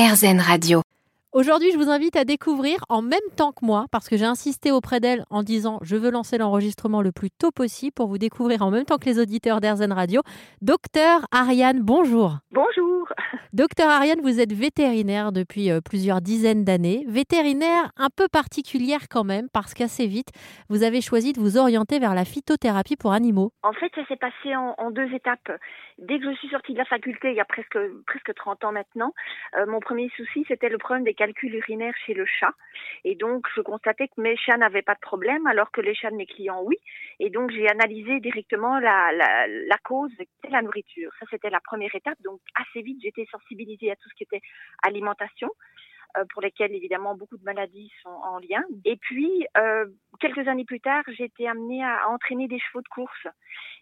RZN Radio. Aujourd'hui, je vous invite à découvrir en même temps que moi, parce que j'ai insisté auprès d'elle en disant je veux lancer l'enregistrement le plus tôt possible pour vous découvrir en même temps que les auditeurs d'Airzen Radio. Docteur Ariane, bonjour. Bonjour. Docteur Ariane, vous êtes vétérinaire depuis euh, plusieurs dizaines d'années. Vétérinaire un peu particulière quand même, parce qu'assez vite, vous avez choisi de vous orienter vers la phytothérapie pour animaux. En fait, ça s'est passé en, en, deux étapes. Dès que je suis sortie de la faculté, il y a presque, presque 30 ans maintenant, euh, mon premier souci, c'était le problème des calcul urinaire chez le chat. Et donc, je constatais que mes chats n'avaient pas de problème, alors que les chats de mes clients, oui. Et donc, j'ai analysé directement la, la, la cause, c'était la nourriture. Ça, c'était la première étape. Donc, assez vite, j'étais sensibilisée à tout ce qui était alimentation euh, pour lesquels évidemment beaucoup de maladies sont en lien. Et puis, euh, quelques années plus tard, j'ai été amenée à entraîner des chevaux de course.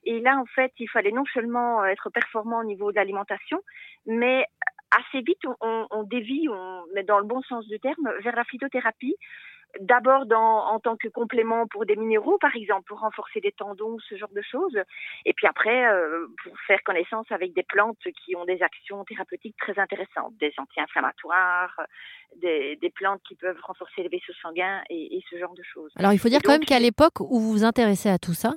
Et là, en fait, il fallait non seulement être performant au niveau de l'alimentation, mais assez vite, on, dévie, mais dans le bon sens du terme, vers la phytothérapie. D'abord en tant que complément pour des minéraux, par exemple, pour renforcer les tendons, ce genre de choses. Et puis après, euh, pour faire connaissance avec des plantes qui ont des actions thérapeutiques très intéressantes, des anti-inflammatoires, des, des, plantes qui peuvent renforcer les vaisseaux sanguins et, et ce genre de choses. Alors il faut dire quand même qu'à l'époque où vous vous intéressez à tout ça,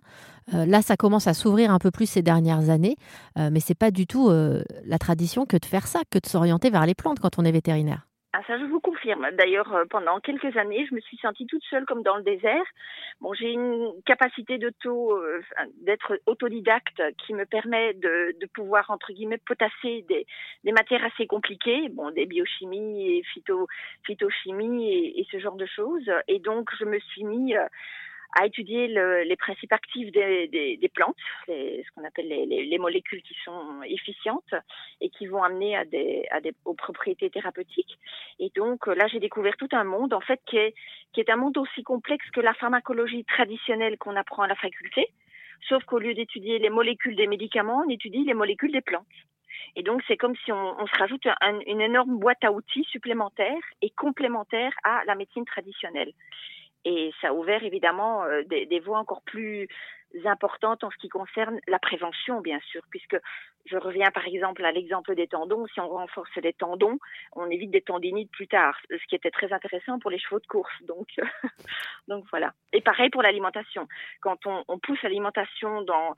euh, là ça commence à s'ouvrir un peu plus ces dernières années, euh, mais c'est pas du tout la tradition que de faire ça, que de s'orienter vers les plantes quand on est vétérinaire. Ah, ça, je vous confirme. D'ailleurs, pendant quelques années, je me suis sentie toute seule comme dans le désert. Bon, j'ai une capacité d'auto, euh, d'être autodidacte qui me permet de, de, pouvoir, entre guillemets, potasser des, des, matières assez compliquées, bon, des biochimies et phyto, phytochimie et, ce genre de choses. Et donc, je me suis mis à étudier le, les principes actifs des, des, des plantes, les, ce qu'on appelle les, les, les, molécules qui sont efficientes et qui vont amener à des, à des, aux propriétés thérapeutiques. Et donc là, j'ai découvert tout un monde, en fait, qui est, qui est un monde aussi complexe que la pharmacologie traditionnelle qu'on apprend à la faculté, sauf qu'au lieu d'étudier les molécules des médicaments, on étudie les molécules des plantes. Et donc, c'est comme si on, on se rajoute un, une énorme boîte à outils supplémentaire et complémentaire à la médecine traditionnelle. Et ça a ouvert évidemment euh, des, des voies encore plus importantes en ce qui concerne la prévention, bien sûr, puisque je reviens par exemple à l'exemple des tendons. Si on renforce les tendons, on évite des tendinites plus tard, ce qui était très intéressant pour les chevaux de course. Donc, donc voilà. Et pareil pour l'alimentation. Quand on, pousse l'alimentation dans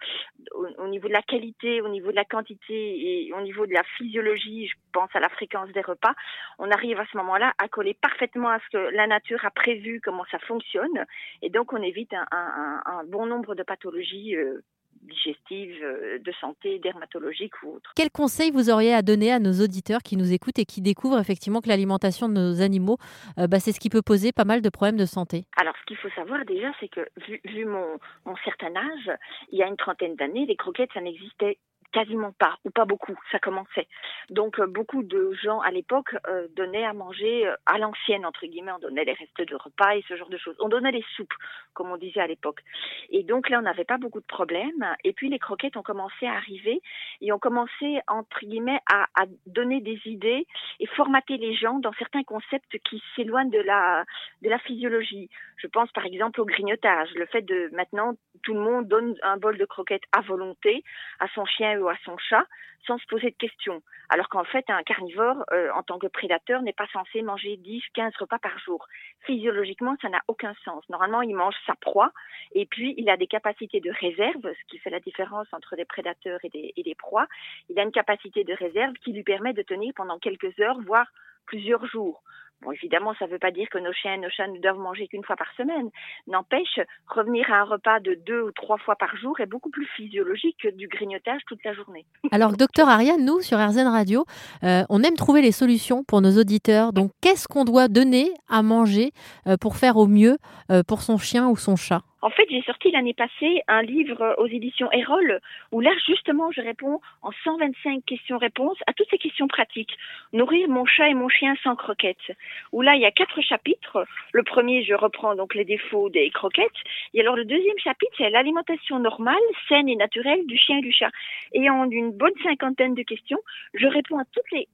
au, au, niveau de la qualité, au niveau de la quantité et au niveau de la physiologie, je pense à la fréquence des repas, on arrive à ce moment-là à coller parfaitement à ce que la nature a prévu, comment ça fonctionne, et donc on évite un, un bon nombre de pathologies. Euh, digestives, de santé, dermatologique ou autre. Quel conseil vous auriez à donner à nos auditeurs qui nous écoutent et qui découvrent effectivement que l'alimentation de nos animaux, euh, bah, c'est ce qui peut poser pas mal de problèmes de santé? Alors, ce qu'il faut savoir déjà, c'est que vu, vu mon, mon certain âge, il y a une trentaine d'années, les croquettes, ça n'existait quasiment pas ou pas beaucoup, ça commençait. Donc euh, beaucoup de gens à l'époque euh, donnaient à manger euh, à l'ancienne entre guillemets, on donnait les restes de repas et ce genre de choses. On donnait les soupes comme on disait à l'époque. Et donc là on n'avait pas beaucoup de problèmes et puis les croquettes ont commencé à arriver et ont commencé entre guillemets à, à donner des idées et formater les gens dans certains concepts qui s'éloignent de la de la physiologie. Je pense par exemple au grignotage, le fait de maintenant tout le monde donne un bol de croquettes à volonté à son chien à son chat sans se poser de questions. Alors qu'en fait, un carnivore, euh, en tant que prédateur, n'est pas censé manger 10, 15 repas par jour. Physiologiquement, ça n'a aucun sens. Normalement, il mange sa proie et puis il a des capacités de réserve, ce qui fait la différence entre des prédateurs et et des proies. Il a une capacité de réserve qui lui permet de tenir pendant quelques heures, voire plusieurs jours. Bon, évidemment, ça ne veut pas dire que nos chiens et nos chats ne doivent manger qu'une fois par semaine. N'empêche, revenir à un repas de deux ou trois fois par jour est beaucoup plus physiologique que du grignotage toute la journée. Alors, docteur Ariane, nous, sur RZN Radio, euh, on aime trouver les solutions pour nos auditeurs. Donc, qu'est-ce qu'on doit donner à manger euh, pour faire au mieux euh, pour son chien ou son chat? En fait, j'ai sorti l'année passée un livre aux éditions Erol où là, justement, je réponds en 125 questions-réponses à toutes ces questions pratiques. Nourrir mon chat et mon chien sans croquettes. Où là, il y a quatre chapitres. Le premier, je reprends donc les défauts des croquettes. Et alors, le deuxième chapitre, c'est l'alimentation normale, saine et naturelle du chien et du chat. Et en une bonne cinquantaine de questions, je réponds à toutes les,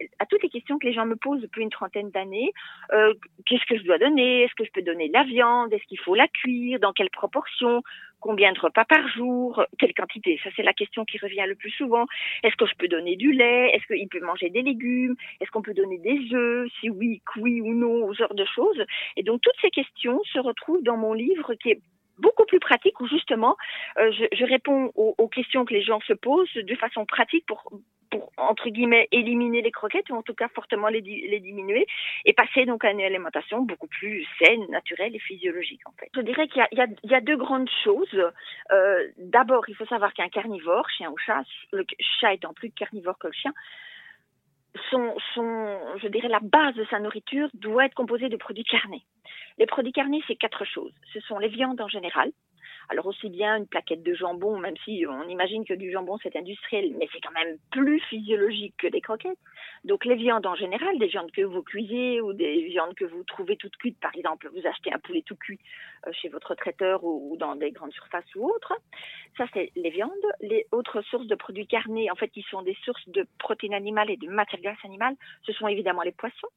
questions que les gens me posent depuis une trentaine d'années. Euh, Qu'est-ce que je dois donner? Est-ce que je peux donner de la viande? Est-ce qu'il faut la cuire? Dans quelle proportion? Combien de repas par jour, quelle quantité Ça, c'est la question qui revient le plus souvent. Est-ce que je peux donner du lait? Est-ce qu'il peut manger des légumes? Est-ce qu'on peut donner des œufs? Si oui, oui ou non, ce genre de choses. Et donc, toutes ces questions se retrouvent dans mon livre qui est beaucoup plus pratique où justement euh, je, réponds aux, questions que les gens se posent de façon pratique pour pour entre guillemets éliminer les croquettes ou en tout cas fortement les, diminuer et passer donc à une alimentation beaucoup plus saine, naturelle et physiologique en fait. Je dirais qu'il y, y, y a, deux grandes choses. Euh, D'abord, il faut savoir qu'un carnivore, chien ou chat, le chat étant plus carnivore que le chien, son, je dirais, la base de sa nourriture doit être composée de produits carnés. Les produits carnés, c'est quatre choses. Ce sont les viandes en général, alors aussi bien une plaquette de jambon, même si on imagine que du jambon c'est industriel, mais c'est quand même plus physiologique que des croquettes. Donc les viandes en général, des viandes que vous cuisez ou des viandes que vous trouvez toutes cuites, par exemple, vous achetez un poulet tout cuit euh, chez votre traiteur ou, dans des grandes surfaces ou autres. Ça c'est les viandes. Les autres sources de produits carnés, en fait, qui sont des sources de protéines animales et de matières grasses animales, ce sont évidemment les poissons.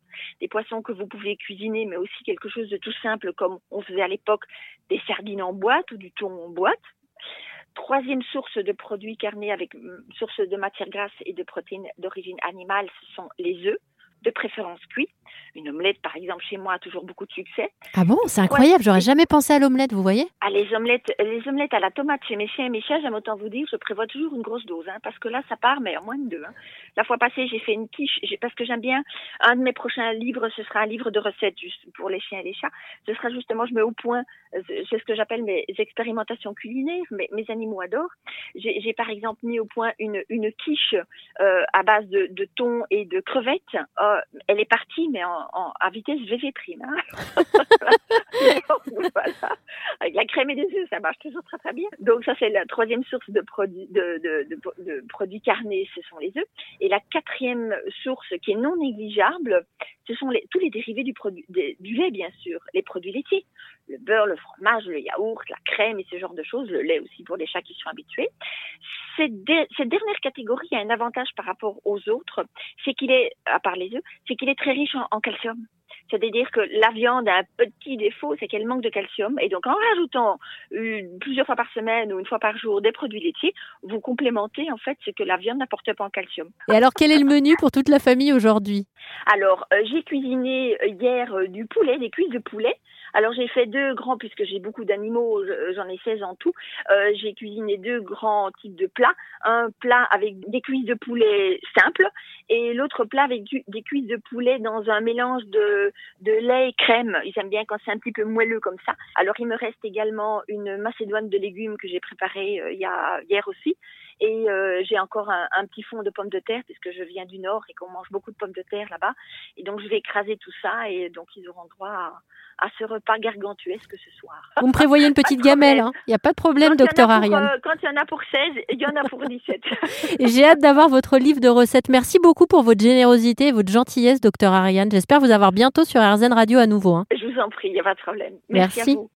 Des poissons que vous pouvez cuisiner, mais aussi quelque chose de tout simple comme on faisait à l'époque des sardines en boîte ou du boîte. Troisième source de produits carnés avec mm, source de matières grasses et de protéines d'origine animale, ce sont les œufs, de préférence cuits. Une omelette, par exemple, chez moi a toujours beaucoup de succès. Ah bon, c'est incroyable. J'aurais jamais pensé à l'omelette, vous voyez? Ah, les omelettes, les omelettes à la tomate chez mes chiens et mes chats, j'aime autant vous dire, je prévois toujours une grosse dose, hein, parce que là, ça part, mais en moins de deux. Hein. La fois passée, j'ai fait une quiche, parce que j'aime bien. Un de mes prochains livres, ce sera un livre de recettes juste pour les chiens et les chats. Ce sera justement, je mets au point, c'est ce que j'appelle mes expérimentations culinaires. Mais mes animaux adorent. J'ai par exemple mis au point une, une quiche euh, à base de, de thon et de crevettes. Euh, elle est partie, mais en, en à vitesse VV prime. Hein. voilà. Avec la crème et des œufs, ça marche toujours très très bien. Donc ça c'est la troisième source de produits de, de, de, de, produits carnés, ce sont les œufs. Et la quatrième source qui est non négligeable, ce sont les, tous les dérivés du produit du lait bien sûr, les produits laitiers, le beurre, le fromage, le yaourt, la crème et ce genre de choses, le lait aussi pour les chats qui sont habitués. Cette, cette dernière catégorie a un avantage par rapport aux autres, c'est qu'il est, à part les œufs, c'est qu'il est très riche en, en calcium. C'est-à-dire que la viande a un petit défaut, c'est qu'elle manque de calcium. Et donc, en rajoutant une, plusieurs fois par semaine ou une fois par jour des produits laitiers, vous complémentez en fait ce que la viande n'apporte pas en calcium. Et alors, quel est le menu pour toute la famille aujourd'hui? Alors, euh, j'ai cuisiné hier euh, du poulet, des cuisses de poulet. Alors j'ai fait deux grands, puisque j'ai beaucoup d'animaux, j'en ai 16 en tout, euh, j'ai cuisiné deux grands types de plats. Un plat avec des cuisses de poulet simples et l'autre plat avec du, des cuisses de poulet dans un mélange de, de lait et crème. Ils aiment bien quand c'est un petit peu moelleux comme ça. Alors il me reste également une macédoine de légumes que j'ai préparée euh, il y a, hier aussi. Et euh, j'ai encore un, un, petit fond de pommes de terre puisque je viens du nord et qu'on mange beaucoup de pommes de terre là-bas. Et donc je vais écraser tout ça et donc ils auront droit à, à ce repas gargantuesque ce soir. Vous me prévoyez une petite gamelle, hein. il n'y a pas de problème, docteur Ariane. Euh, quand il y en a pour 16, il y en a pour 17. J'ai hâte d'avoir votre livre de recettes. Merci beaucoup pour votre générosité et votre gentillesse, docteur Ariane. J'espère vous avoir bientôt sur RZN Radio à nouveau. Hein. Je vous en prie, il n'y a pas de problème. Merci. Merci. À vous.